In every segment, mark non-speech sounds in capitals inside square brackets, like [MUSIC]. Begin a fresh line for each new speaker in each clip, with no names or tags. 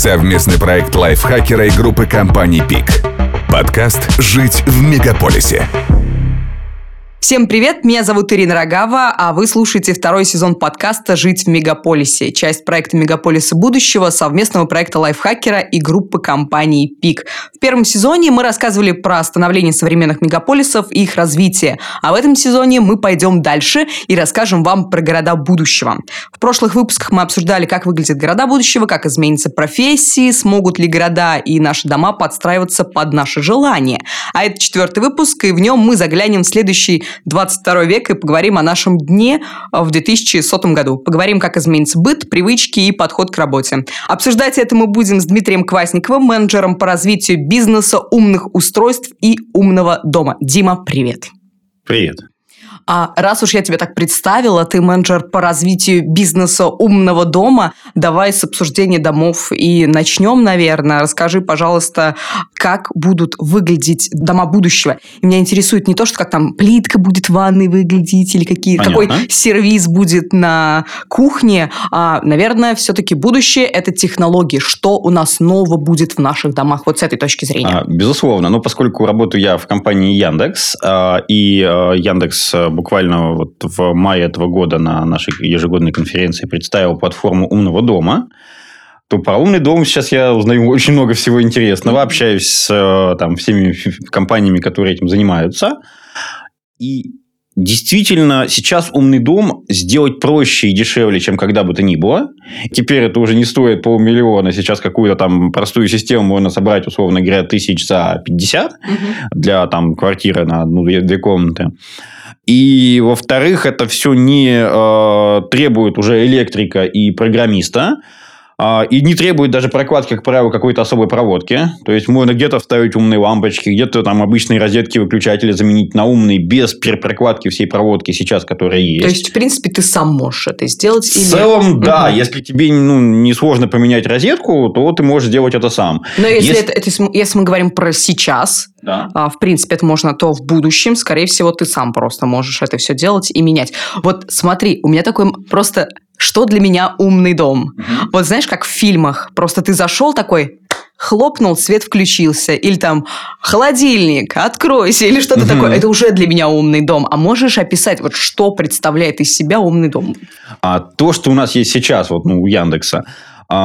Совместный проект лайфхакера и группы компаний «Пик». Подкаст «Жить в мегаполисе».
Всем привет, меня зовут Ирина Рогава, а вы слушаете второй сезон подкаста «Жить в мегаполисе», часть проекта «Мегаполисы будущего», совместного проекта лайфхакера и группы компании «Пик». В первом сезоне мы рассказывали про становление современных мегаполисов и их развитие, а в этом сезоне мы пойдем дальше и расскажем вам про города будущего. В прошлых выпусках мы обсуждали, как выглядят города будущего, как изменятся профессии, смогут ли города и наши дома подстраиваться под наши желания. А это четвертый выпуск, и в нем мы заглянем в следующий 22 век и поговорим о нашем дне в 2100 году. Поговорим, как изменится быт, привычки и подход к работе. Обсуждать это мы будем с Дмитрием Квасниковым, менеджером по развитию бизнеса, умных устройств и умного дома. Дима, привет.
Привет.
А раз уж я тебя так представила, ты менеджер по развитию бизнеса умного дома, давай с обсуждения домов и начнем, наверное. Расскажи, пожалуйста, как будут выглядеть дома будущего. И меня интересует не то, что как там плитка будет в ванной выглядеть или какие, какой сервис будет на кухне, а, наверное, все-таки будущее – это технологии. Что у нас нового будет в наших домах вот с этой точки зрения? А,
безусловно. Но поскольку работаю я в компании Яндекс, а, и а, Яндекс буквально вот в мае этого года на нашей ежегодной конференции представил платформу умного дома, то про умный дом сейчас я узнаю очень много всего интересного, общаюсь с э, там, всеми компаниями, которые этим занимаются. И Действительно, сейчас умный дом сделать проще и дешевле, чем когда бы то ни было. Теперь это уже не стоит полмиллиона. Сейчас какую-то там простую систему можно собрать, условно говоря, тысяч за 50 угу. для там квартиры на одну-две комнаты. И, во-вторых, это все не э, требует уже электрика и программиста, и не требует даже прокладки, как правило, какой-то особой проводки. То есть, можно где-то вставить умные лампочки, где-то там обычные розетки, выключатели заменить на умные, без перепрокладки всей проводки сейчас, которая есть.
То есть, в принципе, ты сам можешь это сделать?
В целом, или... да. Угу. Если тебе ну, не сложно поменять розетку, то ты можешь сделать это сам.
Но если, если... Это, это, если мы говорим про сейчас, да. а, в принципе, это можно то в будущем, скорее всего, ты сам просто можешь это все делать и менять. Вот смотри, у меня такой просто что для меня умный дом. Угу. Вот знаешь, как в фильмах, просто ты зашел такой, хлопнул, свет включился. Или там холодильник, откройся, или что-то угу. такое. Это уже для меня умный дом. А можешь описать, вот что представляет из себя умный дом?
А то, что у нас есть сейчас, вот ну, у Яндекса,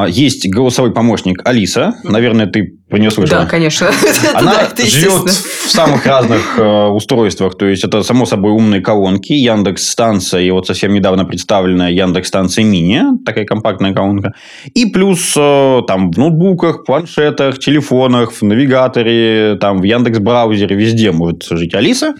есть голосовой помощник Алиса. Наверное, ты про нее слышала.
Да, конечно. [LAUGHS]
Она живет в самых разных э, устройствах. То есть, это, само собой, умные колонки, Яндекс станция и вот совсем недавно представленная Яндекс станция мини, такая компактная колонка. И плюс э, там в ноутбуках, планшетах, телефонах, в навигаторе, там в Яндекс браузере, везде может жить Алиса.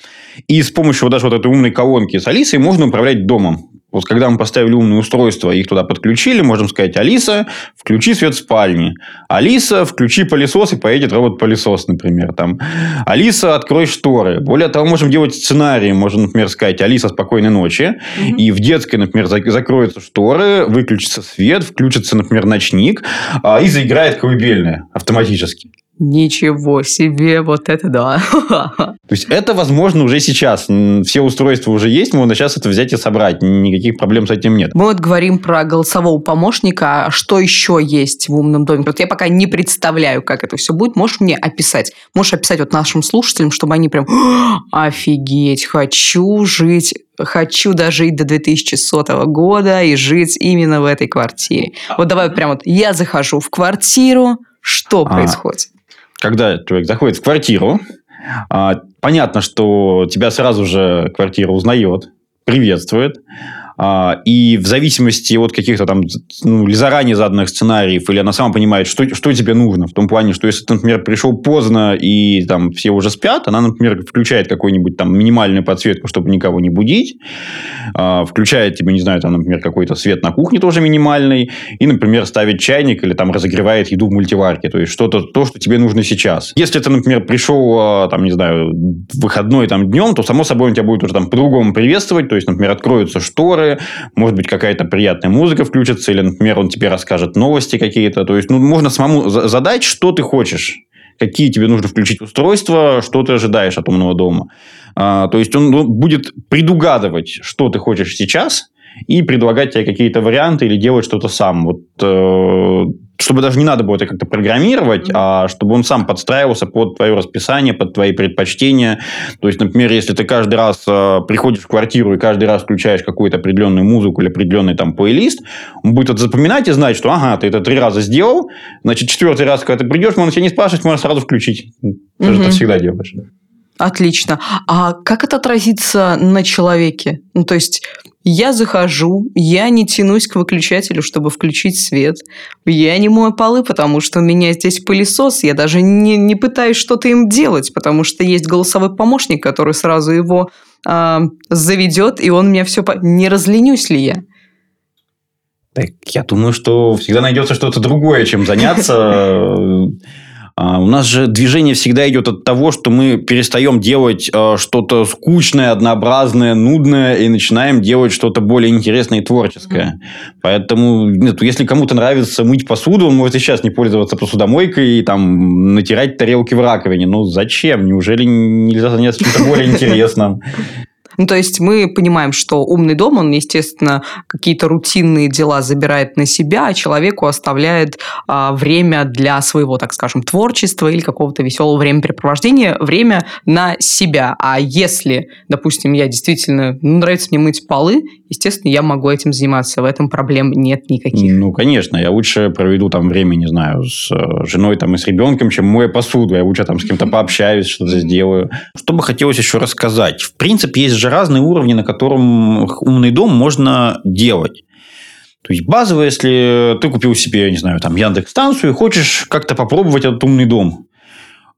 И с помощью вот даже вот этой умной колонки с Алисой можно управлять домом. Вот когда мы поставили умные устройства и их туда подключили, можем сказать, Алиса, включи свет в спальне. Алиса, включи пылесос и поедет робот-пылесос, например. Там. Алиса, открой шторы. Более того, можем делать сценарии. Можем, например, сказать, Алиса, спокойной ночи. Угу. И в детской, например, закроются шторы, выключится свет, включится, например, ночник а, и заиграет колыбельная автоматически.
Ничего себе, вот это да. [LAUGHS]
То есть, это возможно уже сейчас. Все устройства уже есть, можно сейчас это взять и собрать. Никаких проблем с этим нет.
Мы вот говорим про голосового помощника. А что еще есть в умном доме? Вот я пока не представляю, как это все будет. Можешь мне описать? Можешь описать вот нашим слушателям, чтобы они прям офигеть, хочу жить хочу дожить до 2100 года и жить именно в этой квартире. Вот давай прям вот я захожу в квартиру, что а, происходит?
Когда человек заходит в квартиру, а, понятно, что тебя сразу же квартира узнает, приветствует, и в зависимости от каких-то там ну, заранее заданных сценариев, или она сама понимает, что, что тебе нужно, в том плане, что если ты, например, пришел поздно и там все уже спят, она, например, включает какую-нибудь там минимальную подсветку, чтобы никого не будить, а, включает тебе, не знаю, там, например, какой-то свет на кухне тоже минимальный, и, например, ставит чайник или там разогревает еду в мультиварке, то есть что-то, то, что тебе нужно сейчас. Если ты, например, пришел, а, там, не знаю, выходной там днем, то, само собой, он тебя будет уже там по-другому приветствовать, то есть, например, откроются шторы, разговоры, может быть, какая-то приятная музыка включится, или, например, он тебе расскажет новости какие-то. То есть, ну, можно самому задать, что ты хочешь какие тебе нужно включить устройства, что ты ожидаешь от умного дома. А, то есть он ну, будет предугадывать, что ты хочешь сейчас, и предлагать тебе какие-то варианты или делать что-то сам. Вот э, чтобы даже не надо было это как-то программировать, а чтобы он сам подстраивался под твое расписание, под твои предпочтения. То есть, например, если ты каждый раз э, приходишь в квартиру и каждый раз включаешь какую-то определенную музыку или определенный там плейлист, он будет это запоминать и знать, что ага, ты это три раза сделал, значит, четвертый раз, когда ты придешь, он тебя не спрашивать, можно сразу включить. Ты же это всегда делаешь.
Отлично. А как это отразится на человеке? Ну, то есть я захожу, я не тянусь к выключателю, чтобы включить свет. Я не мою полы, потому что у меня здесь пылесос. Я даже не, не пытаюсь что-то им делать, потому что есть голосовой помощник, который сразу его э, заведет, и он меня все... По... Не разленюсь ли я?
Так, я думаю, что всегда найдется что-то другое, чем заняться. [LAUGHS] А, у нас же движение всегда идет от того, что мы перестаем делать а, что-то скучное, однообразное, нудное и начинаем делать что-то более интересное и творческое. Mm-hmm. Поэтому, нет, если кому-то нравится мыть посуду, он может и сейчас не пользоваться посудомойкой и там натирать тарелки в раковине. Ну зачем? Неужели нельзя заняться чем-то более интересным? [LAUGHS]
Ну, то есть мы понимаем, что умный дом, он, естественно, какие-то рутинные дела забирает на себя, а человеку оставляет а, время для своего, так скажем, творчества или какого-то веселого времяпрепровождения, время на себя. А если, допустим, я действительно, ну, нравится мне мыть полы, естественно, я могу этим заниматься. В этом проблем нет никаких.
Ну, конечно. Я лучше проведу там время, не знаю, с э, женой там и с ребенком, чем мою посуду. Я лучше там с кем-то [LAUGHS] пообщаюсь, что-то сделаю. Что бы хотелось еще рассказать? В принципе, есть же разные уровни, на котором умный дом можно делать. То есть базово, если ты купил себе, я не знаю, там Яндекс станцию и хочешь как-то попробовать этот умный дом.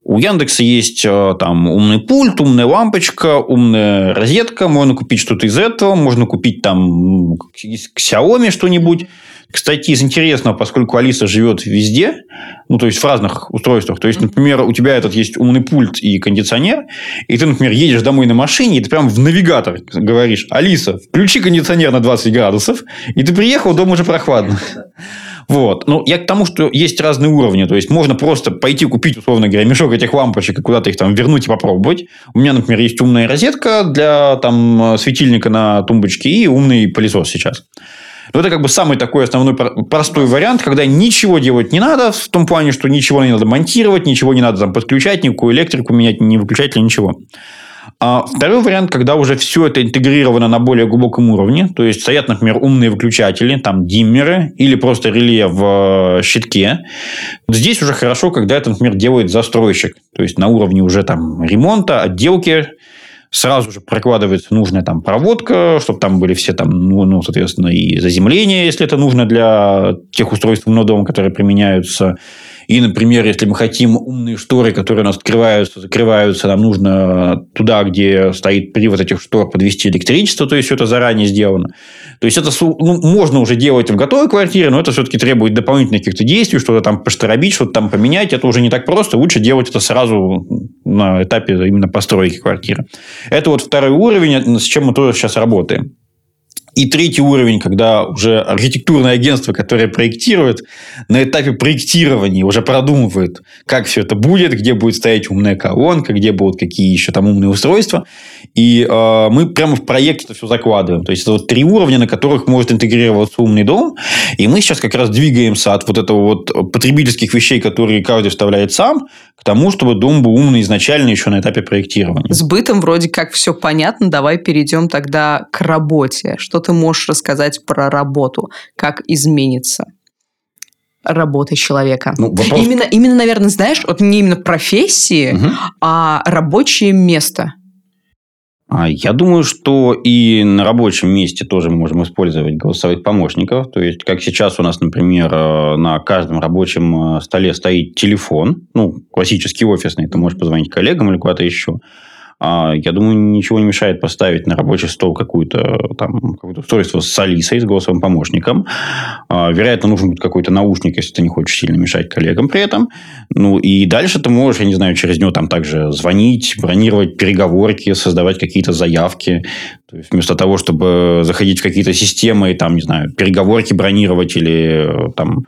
У Яндекса есть э, там умный пульт, умная лампочка, умная розетка. Можно купить что-то из этого. Можно купить там из Xiaomi что-нибудь. Кстати, из интересного, поскольку Алиса живет везде, ну, то есть в разных устройствах. То есть, например, у тебя этот есть умный пульт и кондиционер, и ты, например, едешь домой на машине, и ты прям в навигатор говоришь, Алиса, включи кондиционер на 20 градусов, и ты приехал, дома уже прохладно. Вот. Ну, я к тому, что есть разные уровни. То есть, можно просто пойти купить, условно говоря, мешок этих лампочек и куда-то их там вернуть и попробовать. У меня, например, есть умная розетка для там, светильника на тумбочке и умный пылесос сейчас. Но это как бы самый такой основной простой вариант, когда ничего делать не надо, в том плане, что ничего не надо монтировать, ничего не надо там подключать, никакую электрику менять, ни выключатель, ничего. А второй вариант, когда уже все это интегрировано на более глубоком уровне, то есть стоят, например, умные выключатели, там диммеры или просто реле в э, щитке. Здесь уже хорошо, когда это, например, делает застройщик. То есть на уровне уже там ремонта, отделки, сразу же прокладывается нужная там проводка, чтобы там были все там, ну, ну соответственно, и заземления, если это нужно для тех устройств умного дома, которые применяются, и, например, если мы хотим умные шторы, которые у нас открываются, закрываются, нам нужно туда, где стоит привод этих штор, подвести электричество, то есть все это заранее сделано. То есть это ну, можно уже делать в готовой квартире, но это все-таки требует дополнительных каких-то действий, что-то там пошторобить, что-то там поменять. Это уже не так просто. Лучше делать это сразу на этапе именно постройки квартиры. Это вот второй уровень, с чем мы тоже сейчас работаем. И третий уровень, когда уже архитектурное агентство, которое проектирует, на этапе проектирования уже продумывает, как все это будет, где будет стоять умная колонка, где будут какие еще там умные устройства. И э, мы прямо в проект это все закладываем. То есть, это вот три уровня, на которых может интегрироваться умный дом. И мы сейчас как раз двигаемся от вот этого вот потребительских вещей, которые каждый вставляет сам, к тому, чтобы дом был умный изначально еще на этапе проектирования.
С бытом вроде как все понятно. Давай перейдем тогда к работе. Что ты можешь рассказать про работу? Как изменится? работа человека. Ну, вопрос... Именно, именно, наверное, знаешь, вот не именно профессии, угу. а рабочее место.
А я думаю, что и на рабочем месте тоже можем использовать голосовых помощников. То есть, как сейчас у нас, например, э, на каждом рабочем э, столе стоит телефон, ну, классический офисный, ты можешь позвонить коллегам или куда-то еще. А, я думаю, ничего не мешает поставить на рабочий стол какую-то там какое-то устройство с Алисой, с голосовым помощником. А, вероятно, нужен будет какой-то наушник, если ты не хочешь сильно мешать коллегам при этом. Ну, и дальше ты можешь, я не знаю, через него там также звонить, бронировать переговорки, создавать какие-то заявки. То есть, вместо того, чтобы заходить в какие-то системы и там, не знаю, переговорки бронировать или э, там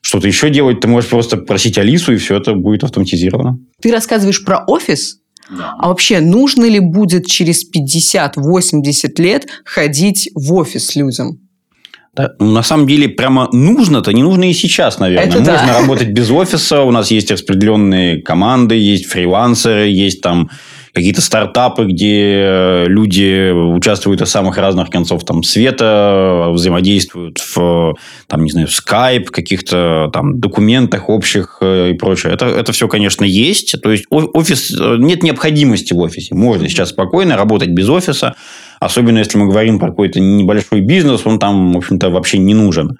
что-то еще делать, ты можешь просто просить Алису, и все это будет автоматизировано.
Ты рассказываешь про офис, а вообще, нужно ли будет через 50-80 лет ходить в офис людям?
Да, ну, на самом деле, прямо нужно-то, не нужно и сейчас, наверное.
Это
Можно
да.
работать без офиса, у нас есть распределенные команды, есть фрилансеры, есть там какие-то стартапы, где люди участвуют из самых разных концов там, света, взаимодействуют в, там, не знаю, в Skype, каких-то там документах общих э, и прочее. Это, это все, конечно, есть. То есть, офис, э, нет необходимости в офисе. Можно сейчас спокойно работать без офиса, особенно если мы говорим про какой-то небольшой бизнес, он там, в общем-то, вообще не нужен.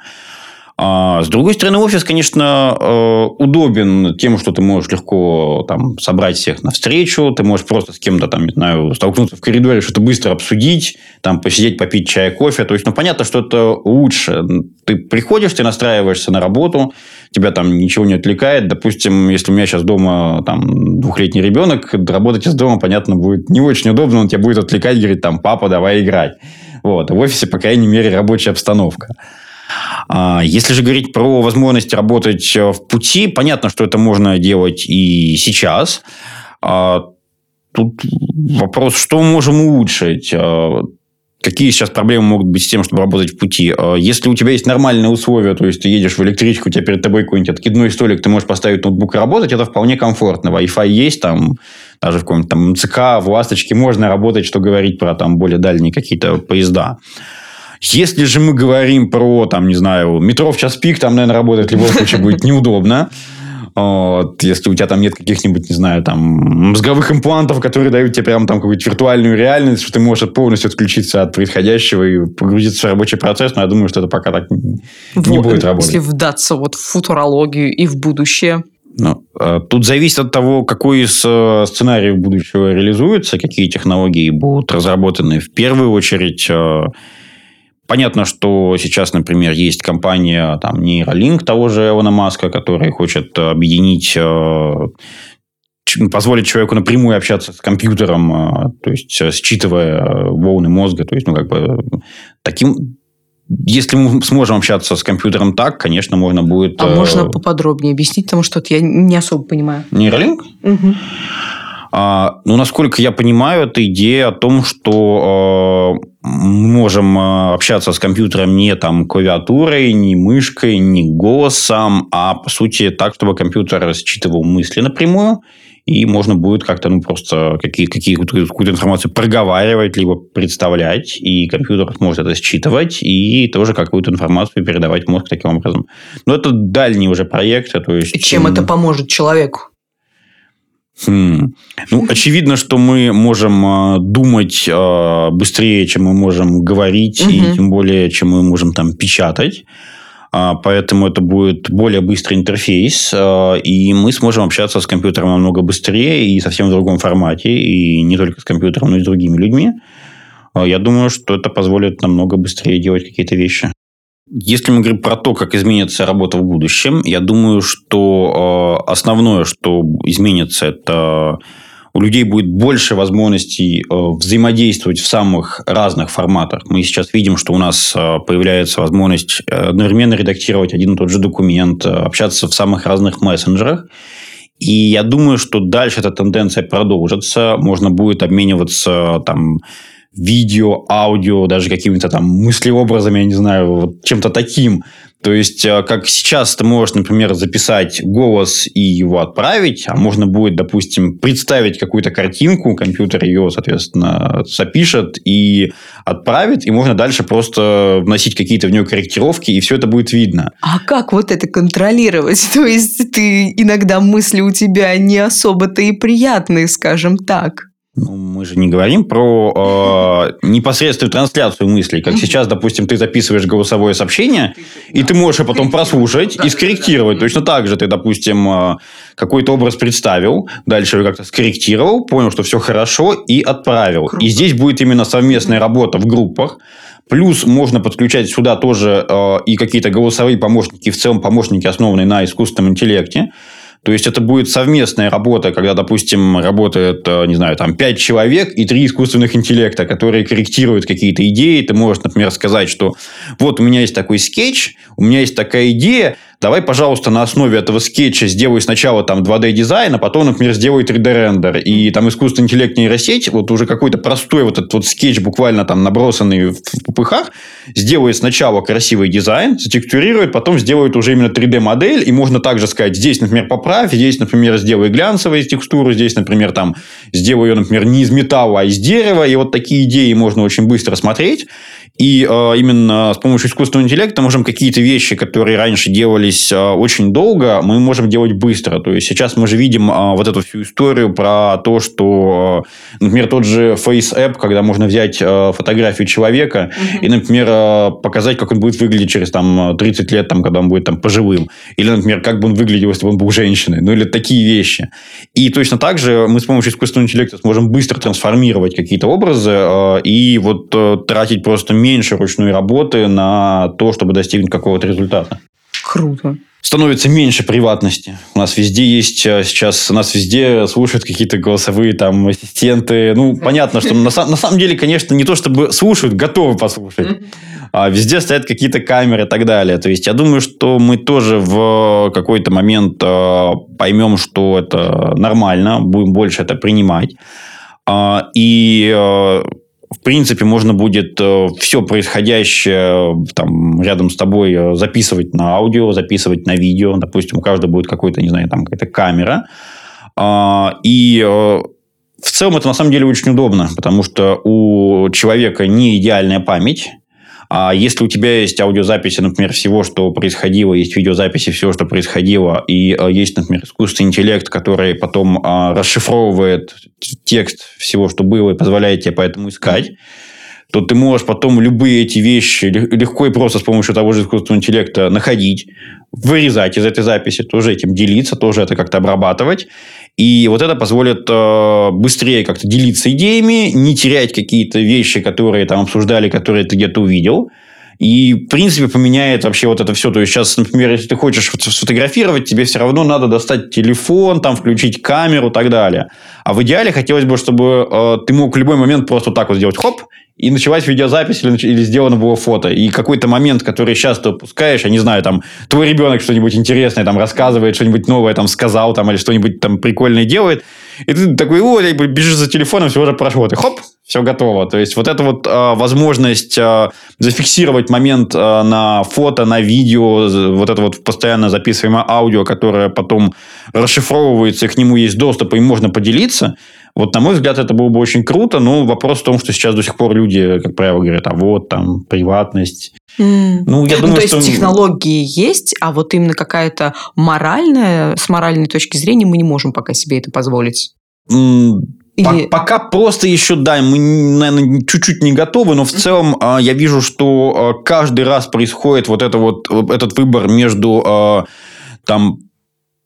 А, с другой стороны, офис, конечно, э, удобен тем, что ты можешь легко там, собрать всех на встречу, ты можешь просто с кем-то, там, не знаю, столкнуться в коридоре, что-то быстро обсудить, там, посидеть, попить чай, кофе. То есть, ну, понятно, что это лучше. Ты приходишь, ты настраиваешься на работу, тебя там ничего не отвлекает. Допустим, если у меня сейчас дома там двухлетний ребенок, работать из дома, понятно, будет не очень удобно, он тебя будет отвлекать, говорит, там, папа, давай играть. Вот. В офисе, по крайней мере, рабочая обстановка. А, Если же говорить про возможность работать э, в пути, понятно, что это можно делать и сейчас. А, Тут вопрос, что можем улучшить? А, Какие сейчас проблемы могут быть с тем, чтобы работать в пути? Если у тебя есть нормальные условия, то есть ты едешь в электричку, у тебя перед тобой какой-нибудь откидной столик, ты можешь поставить ноутбук и работать, это вполне комфортно. Wi-Fi есть, там даже в каком-нибудь там МЦК, в «Ласточке» можно работать, что говорить про там более дальние какие-то поезда. Если же мы говорим про, там, не знаю, метро в час пик, там, наверное, работать в любом случае будет неудобно. Вот, если у тебя там нет каких-нибудь, не знаю, там, мозговых имплантов, которые дают тебе прям там какую-то виртуальную реальность, что ты можешь полностью отключиться от происходящего и погрузиться в рабочий процесс, но я думаю, что это пока так не
Вот,
будет работать.
Если вдаться вот в футурологию и в будущее.
Ну, э, тут зависит от того, какой из э, сценариев будущего реализуется, какие технологии будут разработаны. В первую очередь, э, понятно, что сейчас, например, есть компания там, Neuralink того же Эвана Маска, которая хочет объединить э, ч- позволить человеку напрямую общаться с компьютером, э, то есть э, считывая волны мозга, то есть, ну, как бы таким если мы сможем общаться с компьютером так, конечно, можно будет...
А
э,
можно поподробнее объяснить, потому что я не особо понимаю.
Нейролинк? А, ну, насколько я понимаю, это идея о том, что э, мы можем э, общаться с компьютером не там клавиатурой, не мышкой, не голосом, а по сути так, чтобы компьютер считывал мысли напрямую, и можно будет как-то ну, просто какие, какие-то, какую-то информацию проговаривать, либо представлять, и компьютер сможет это считывать, и тоже какую-то информацию передавать в мозг таким образом. Но это дальние уже проекты. То есть,
чем это поможет человеку?
Хм. Ну, очевидно, что мы можем э, думать э, быстрее, чем мы можем говорить, и
Мгм.
тем более, чем мы можем там печатать. А, Поэтому это будет более быстрый интерфейс, и мы сможем общаться с компьютером намного быстрее и совсем в другом формате, и не только с компьютером, но и с другими людьми. А, Я думаю, что это позволит намного быстрее делать какие-то вещи. Если мы говорим про то, как изменится работа в будущем, я думаю, что э, основное, что изменится, это у людей будет больше возможностей э, взаимодействовать в самых разных форматах. Мы сейчас видим, что у нас э, появляется возможность одновременно редактировать один и тот же документ, общаться в самых разных мессенджерах. И я думаю, что дальше эта тенденция продолжится. Можно будет обмениваться там видео, аудио, даже какими-то там мыслеобразами, я не знаю, вот чем-то таким. То есть, э, как сейчас ты можешь, например, записать голос и его отправить, а можно будет, допустим, представить какую-то картинку, компьютер ее, соответственно, запишет и отправит, и можно дальше просто вносить какие-то в нее корректировки, и все это будет видно.
А как вот это контролировать? [LAUGHS] То есть ты иногда мысли у тебя не особо-то и приятные, скажем так.
Ну, мы же не говорим про э, непосредственную трансляцию мыслей. Как сейчас, допустим, ты записываешь голосовое сообщение, и ты можешь его потом прослушать и скорректировать. Точно так же ты, допустим, э, какой-то образ представил, дальше его как-то скорректировал, понял, что все хорошо, и отправил. И здесь будет именно совместная работа в группах. Плюс можно подключать сюда тоже э, и какие-то голосовые помощники, в целом помощники, основанные на искусственном интеллекте. То есть, это будет совместная работа, когда, допустим, работает, э, не знаю, там, пять человек и три искусственных интеллекта, которые корректируют какие-то идеи. Ты можешь, например, сказать, что вот у меня есть такой скетч, у меня есть такая идея, давай, пожалуйста, на основе этого скетча сделай сначала там 2D-дизайн, а потом, например, сделай 3D-рендер. И там искусственный интеллект нейросеть, вот уже какой-то простой вот этот вот скетч, буквально там набросанный в ППХ, сделает сначала красивый дизайн, затекстурирует, потом сделает уже именно 3D-модель, и можно также сказать, здесь, например, поправь, здесь, например, сделай глянцевые текстуры, здесь, например, там, сделай ее, например, не из металла, а из дерева, и вот такие идеи можно очень быстро смотреть. И э, именно с помощью искусственного интеллекта можем какие-то вещи, которые раньше делались э, очень долго, мы можем делать быстро. То есть сейчас мы же видим э, вот эту всю историю про то, что, э, например, тот же Face App, когда можно взять э, фотографию человека mm-hmm. и, например, э, показать, как он будет выглядеть через там 30 лет, там, когда он будет там пожилым. Или, например, как бы он выглядел, если бы он был женщиной. Ну, или такие вещи. И точно так же мы с помощью искусственного интеллекта сможем быстро трансформировать какие-то образы э, и вот э, тратить просто меньше ручной работы на то, чтобы достигнуть какого-то результата.
Круто.
Становится меньше приватности. У нас везде есть э, сейчас, у нас везде слушают какие-то голосовые там ассистенты. Ну, понятно, что на, на самом деле, конечно, не то чтобы слушают, готовы послушать. А везде стоят какие-то камеры и так далее. То есть, я думаю, что мы тоже в какой-то момент э, поймем, что это нормально, будем больше это принимать. А, и э, в принципе, можно будет э, все происходящее э, там, рядом с тобой э, записывать на аудио, записывать на видео. Допустим, у каждого будет какой-то, не знаю, там какая-то камера. А, и в целом это на самом деле очень удобно, потому что у человека не идеальная память. А если у тебя есть аудиозаписи, например, всего, что происходило, есть видеозаписи всего, что происходило, и э, есть, например, искусственный интеллект, который потом э, расшифровывает текст всего, что было, и позволяет тебе поэтому искать, то ты можешь потом любые эти вещи легко и просто с помощью того же искусственного интеллекта находить, вырезать из этой записи, тоже этим делиться, тоже это как-то обрабатывать. И вот это позволит э, быстрее как-то делиться идеями, не терять какие-то вещи, которые там обсуждали, которые ты где-то увидел. И, в принципе, поменяет вообще вот это все. То есть, сейчас, например, если ты хочешь сфотографировать, тебе все равно надо достать телефон, там, включить камеру и так далее. А в идеале хотелось бы, чтобы э, ты мог в любой момент просто так вот сделать хоп, и началась видеозапись или, или сделано было фото. И какой-то момент, который сейчас ты упускаешь, я не знаю, там, твой ребенок что-нибудь интересное там рассказывает, что-нибудь новое там сказал, там, или что-нибудь там прикольное делает, и ты такой, о, бежишь за телефоном, все уже прошло. Ты хоп, все готово. То есть, вот эта вот э, возможность э, зафиксировать момент э, на фото, на видео, вот это вот постоянно записываемое аудио, которое потом расшифровывается, и к нему есть доступ, и можно поделиться, вот, на мой взгляд, это было бы очень круто, но вопрос в том, что сейчас до сих пор люди, как правило, говорят, а вот там приватность.
Mm. Ну, я думаю, ну, то что... есть технологии есть, а вот именно какая-то моральная, с моральной точки зрения мы не можем пока себе это позволить.
Mm. Или... Пока просто еще, да, мы, наверное, чуть-чуть не готовы, но в целом э, я вижу, что э, каждый раз происходит вот, это вот этот выбор между э, там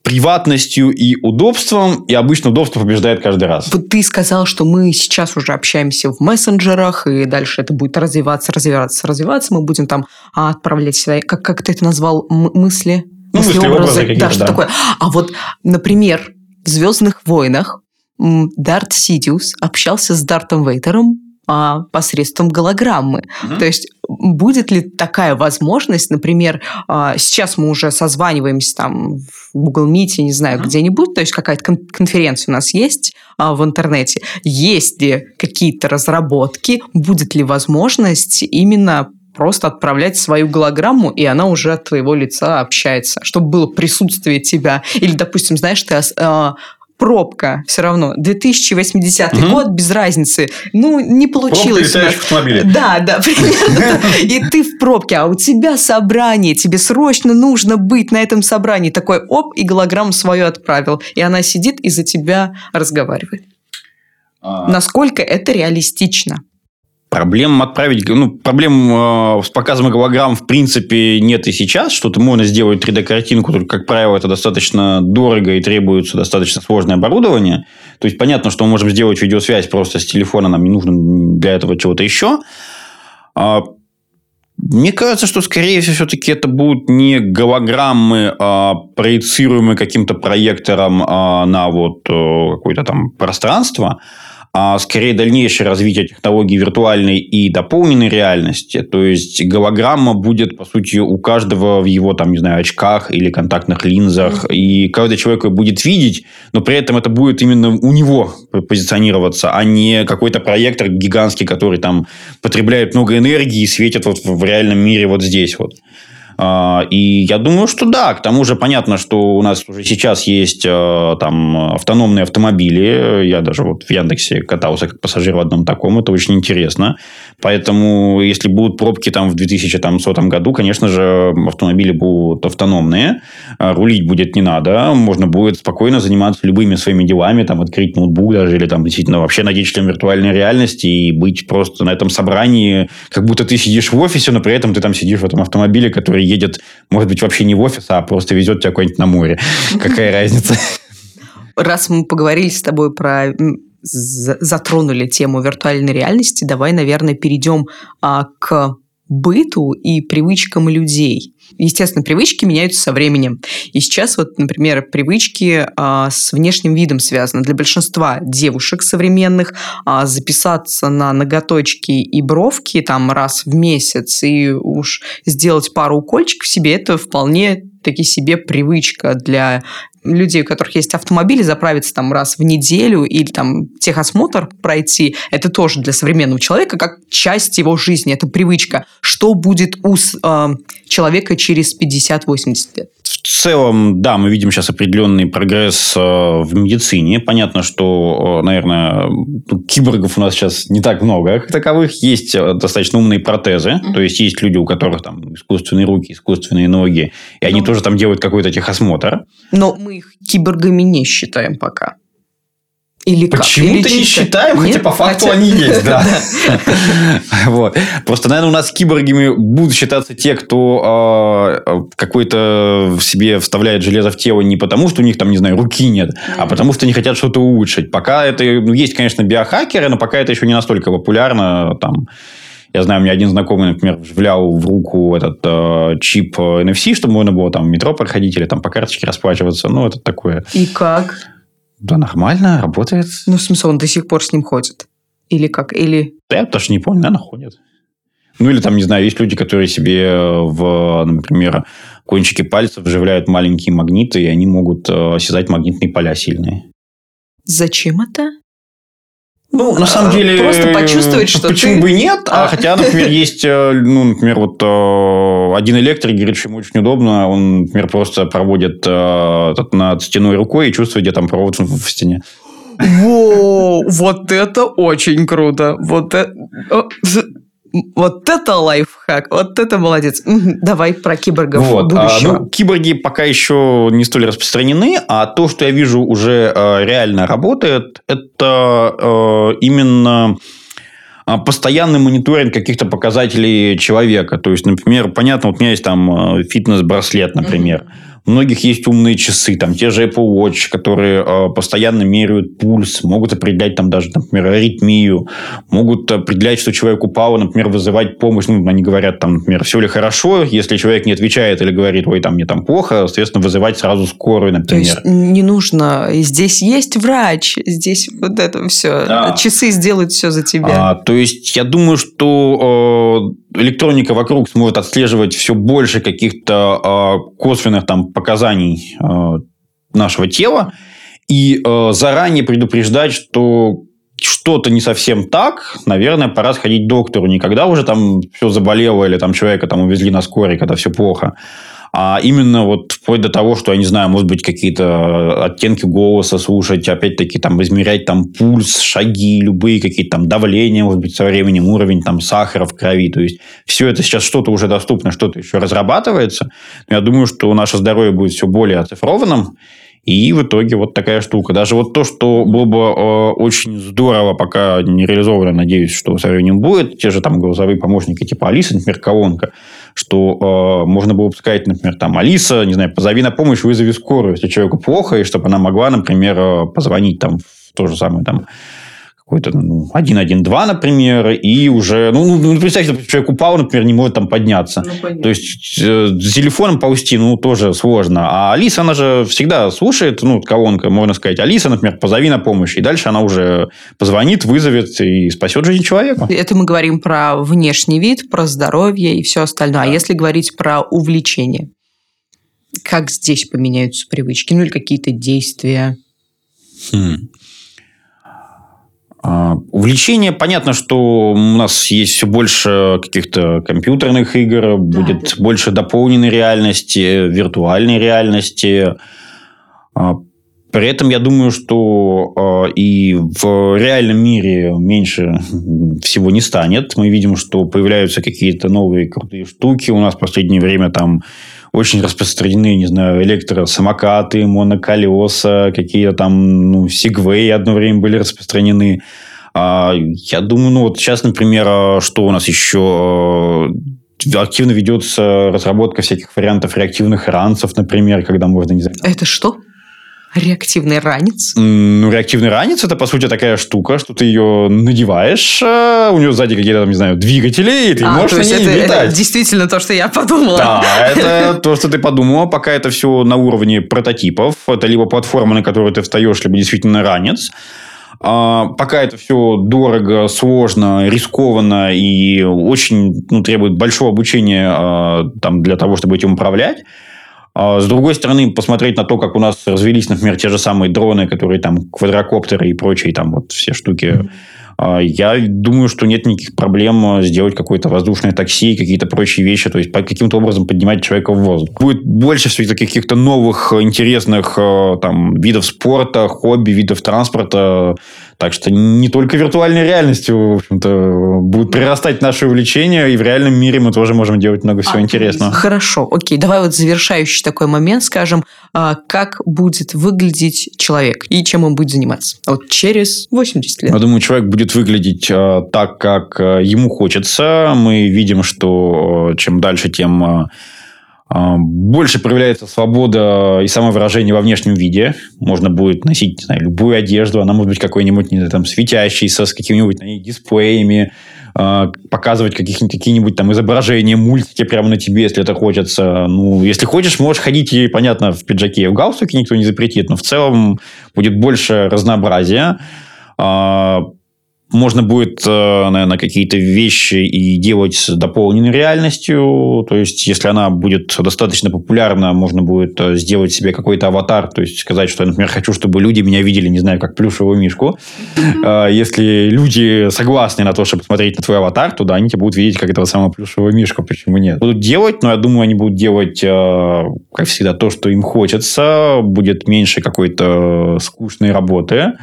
приватностью и удобством, и обычно удобство побеждает каждый раз.
Вот ты сказал, что мы сейчас уже общаемся в мессенджерах, и дальше это будет развиваться, развиваться, развиваться. Мы будем там а, отправлять свои, как, как ты это назвал, мысли?
Ну, мысли, мысли образы, образы
да, что да. такое. А вот, например, в «Звездных войнах» Дарт Сидиус общался с Дартом Вейтером а, посредством голограммы. Угу. То есть будет ли такая возможность, например, а, сейчас мы уже созваниваемся там в Google Meet, не знаю, угу. где-нибудь, то есть какая-то кон- конференция у нас есть а, в интернете, есть ли какие-то разработки, будет ли возможность именно просто отправлять свою голограмму, и она уже от твоего лица общается, чтобы было присутствие тебя. Или, допустим, знаешь, ты пробка все равно. 2080 угу. год, без разницы. Ну, не получилось.
Пробка в автомобиле.
Да, да, [LAUGHS] примерно. И ты в пробке, а у тебя собрание, тебе срочно нужно быть на этом собрании. Такой оп, и голограмму свою отправил. И она сидит и за тебя разговаривает. А. Насколько это реалистично?
Проблем отправить, ну, проблем э, с показом голограмм в принципе нет и сейчас. Что-то можно сделать 3D-картинку, только, как правило, это достаточно дорого и требуется достаточно сложное оборудование. То есть, понятно, что мы можем сделать видеосвязь просто с телефона, нам не нужно для этого чего-то еще. А, мне кажется, что, скорее всего, все-таки это будут не голограммы, а проецируемые каким-то проектором а, на вот э, какое-то там пространство, а скорее дальнейшее развитие технологий виртуальной и дополненной реальности. То есть голограмма будет, по сути, у каждого в его, там, не знаю, очках или контактных линзах. Mm-hmm. И каждый человек будет видеть, но при этом это будет именно у него позиционироваться, а не какой-то проектор гигантский, который там потребляет много энергии и светит вот в реальном мире вот здесь вот. А, и я думаю, что да. К тому же понятно, что у нас уже сейчас есть э, там автономные автомобили. Я даже вот в Яндексе катался как пассажир в одном таком. Это очень интересно. Поэтому, если будут пробки там в 2100 году, конечно же, автомобили будут автономные. А рулить будет не надо. Можно будет спокойно заниматься любыми своими делами. Там открыть ноутбук даже или там действительно вообще надеть шлем виртуальной реальности и быть просто на этом собрании, как будто ты сидишь в офисе, но при этом ты там сидишь в этом автомобиле, который едет, может быть, вообще не в офис, а просто везет тебя куда-нибудь на море. Какая [LAUGHS] разница?
Раз мы поговорили с тобой про затронули тему виртуальной реальности, давай, наверное, перейдем а, к быту и привычкам людей. Естественно, привычки меняются со временем. И сейчас вот, например, привычки а, с внешним видом связаны. Для большинства девушек современных а, записаться на ноготочки и бровки там раз в месяц и уж сделать пару укольчиков себе, это вполне таки себе привычка для людей, у которых есть автомобили, заправиться там раз в неделю или там техосмотр пройти, это тоже для современного человека как часть его жизни, это привычка. Что будет у э, человека через 50-80 лет?
В целом, да, мы видим сейчас определенный прогресс э, в медицине. Понятно, что, э, наверное, киборгов у нас сейчас не так много как таковых. Есть э, достаточно умные протезы. Mm-hmm. То есть, есть люди, у которых там искусственные руки, искусственные ноги. И они ну. тоже там делают какой-то техосмотр.
Но мы их киборгами не считаем пока.
Или Почему-то не считаем, Нет? хотя по факту хотя... они есть, [LAUGHS] да. вот. Просто, наверное, у нас киборгами будут считаться те, кто э, какой-то в себе вставляет железо в тело не потому, что у них там, не знаю, руки нет, а потому, что они хотят что-то улучшить. Пока это... Ну, есть, конечно, биохакеры, но пока это еще не настолько популярно. Там, я знаю, у меня один знакомый, например, вживлял в руку этот э, чип NFC, чтобы можно было там в метро проходить или там по карточке расплачиваться. Ну, это такое.
И как?
Да, нормально, работает.
Ну, в смысле, он до сих пор с ним ходит? Или как? Или...
Да, я даже не помню, наверное, ходит. Ну, или там, не знаю, есть люди, которые себе в, например, кончики пальцев вживляют маленькие магниты, и они могут э, осязать магнитные поля сильные.
Зачем это?
Ну, на самом деле...
Просто почувствовать, что
Почему
ты...
бы нет? А, а хотя, например, есть, э, ну, например, вот э, один электрик говорит, что ему очень удобно. Он, например, просто проводит э, над стеной рукой и чувствует, где там провод в стене.
Во, вот это очень круто. Вот это... Вот это лайфхак, вот это молодец. Давай про киборгов вот. будущего.
А, ну, киборги пока еще не столь распространены, а то, что я вижу уже э, реально работает, это э, именно а, постоянный мониторинг каких-то показателей человека. То есть, например, понятно, вот у меня есть там э, фитнес-браслет, например. Mm-hmm у многих есть умные часы, там те же Apple Watch, которые э, постоянно меряют пульс, могут определять там даже, например, аритмию, могут определять, что человек упал, например, вызывать помощь. Ну, они говорят там, например, все ли хорошо, если человек не отвечает или говорит, ой, там мне там плохо, соответственно, вызывать сразу скорую, например.
То есть не нужно, здесь есть врач, здесь вот это все, да. часы сделают все за тебя.
А, то есть я думаю, что э, электроника вокруг сможет отслеживать все больше каких-то э, косвенных там показаний э, нашего тела и э, заранее предупреждать, что что-то не совсем так, наверное, пора сходить к доктору. Никогда уже там все заболело или там человека там увезли на скорой, когда все плохо а именно вот вплоть до того, что, я не знаю, может быть, какие-то оттенки голоса слушать, опять-таки, там, измерять там пульс, шаги, любые какие-то там давления, может быть, со временем, уровень там сахара в крови. То есть, все это сейчас что-то уже доступно, что-то еще разрабатывается. Но я думаю, что наше здоровье будет все более оцифрованным, и в итоге вот такая штука. Даже вот то, что было бы э, очень здорово, пока не реализовано, надеюсь, что со временем будет, те же там голосовые помощники типа Алиса, например, колонка, что э, можно было бы сказать, например, там, Алиса, не знаю, позови на помощь, вызови скорую, если человеку плохо, и чтобы она могла, например, э, позвонить там в то же самое там какой-то ну, 1.1.2, например, и уже, ну, ну, ну представьте, человек упал, например, не может там подняться. Ну, То есть, э, с телефоном ползти, ну, тоже сложно. А Алиса, она же всегда слушает, ну, колонка, можно сказать, Алиса, например, позови на помощь, и дальше она уже позвонит, вызовет и спасет жизнь человека.
Это мы говорим про внешний вид, про здоровье и все остальное. А да. А если говорить про увлечение? Как здесь поменяются привычки? Ну, или какие-то действия? Хм.
А, увлечение, понятно, что у нас есть все больше каких-то компьютерных игр, будет да. больше дополненной реальности, виртуальной реальности. А, при этом я думаю, что а, и в реальном мире меньше всего не станет. Мы видим, что появляются какие-то новые крутые штуки. У нас в последнее время там очень распространены, не знаю, электросамокаты, моноколеса, какие-то там, ну, сигвей одно время были распространены. А, я думаю, ну, вот сейчас, например, а, что у нас еще а, активно ведется разработка всяких вариантов реактивных ранцев, например, когда можно, не знаю...
Это что? Реактивный ранец?
Ну, реактивный ранец это, по сути, такая штука, что ты ее надеваешь, а у нее сзади какие-то, там, не знаю, двигатели, и ты а, можешь то есть на ней это, летать.
Это действительно то, что я подумала.
Да, это [LAUGHS] то, что ты подумала. Пока это все на уровне прототипов. Это либо платформа, на которую ты встаешь, либо действительно ранец. А, пока это все дорого, сложно, рискованно и очень ну, требует большого обучения а, там, для того, чтобы этим управлять. А с другой стороны, посмотреть на то, как у нас развелись, например, те же самые дроны, которые там квадрокоптеры и прочие там вот все штуки. Mm-hmm а, я думаю, что нет никаких проблем а, сделать какое-то воздушное такси и какие-то прочие вещи, то есть каким-то образом поднимать человека в воздух. Будет больше все-таки каких-то новых интересных там, видов спорта, хобби, видов транспорта. Так что не только виртуальной реальностью, в общем-то, будут прирастать наши увлечения, и в реальном мире мы тоже можем делать много всего а, интересного.
Хорошо, окей. Давай вот завершающий такой момент скажем, как будет выглядеть человек и чем он будет заниматься вот через 80 лет.
Я думаю, человек будет выглядеть э, так, как ему хочется. Мы видим, что чем дальше, тем больше проявляется свобода и самовыражение во внешнем виде. Можно будет носить знаю, любую одежду. Она может быть какой-нибудь не знаю, там, светящейся, с какими-нибудь на ней дисплеями, показывать каких-нибудь, какие-нибудь там изображения, мультики прямо на тебе, если это хочется. Ну, если хочешь, можешь ходить и, понятно, в пиджаке и в галстуке никто не запретит, но в целом будет больше разнообразия можно будет, э, наверное, какие-то вещи и делать с дополненной реальностью. То есть, если она будет достаточно популярна, можно будет э, сделать себе какой-то аватар. То есть, сказать, что я, например, хочу, чтобы люди меня видели, не знаю, как плюшевую мишку. Mm-hmm. Если люди согласны на то, чтобы смотреть на твой аватар, то да, они тебя будут видеть как этого самого плюшевого мишку. Почему нет? Будут делать, но я думаю, они будут делать, как всегда, то, что им хочется. Будет меньше какой-то скучной работы.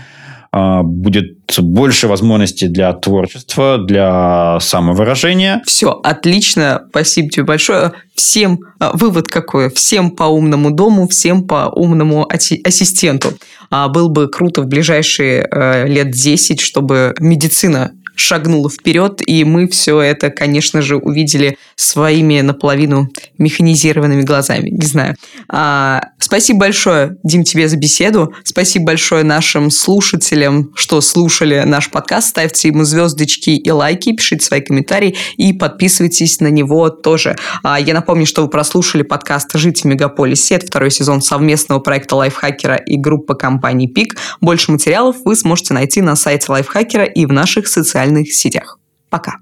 А, будет больше возможностей для творчества, для самовыражения.
Все, отлично, спасибо тебе большое. Всем, а, вывод какой, всем по умному дому, всем по умному ассистенту. А, было бы круто в ближайшие э, лет 10, чтобы медицина шагнула вперед, и мы все это, конечно же, увидели своими наполовину механизированными глазами. Не знаю. А, спасибо большое, Дим, тебе за беседу. Спасибо большое нашим слушателям, что слушали наш подкаст. Ставьте ему звездочки и лайки, пишите свои комментарии и подписывайтесь на него тоже. А, я напомню, что вы прослушали подкаст «Жить в мегаполисе». Это второй сезон совместного проекта лайфхакера и группы компании «Пик». Больше материалов вы сможете найти на сайте лайфхакера и в наших социальных социальных сетях. Пока.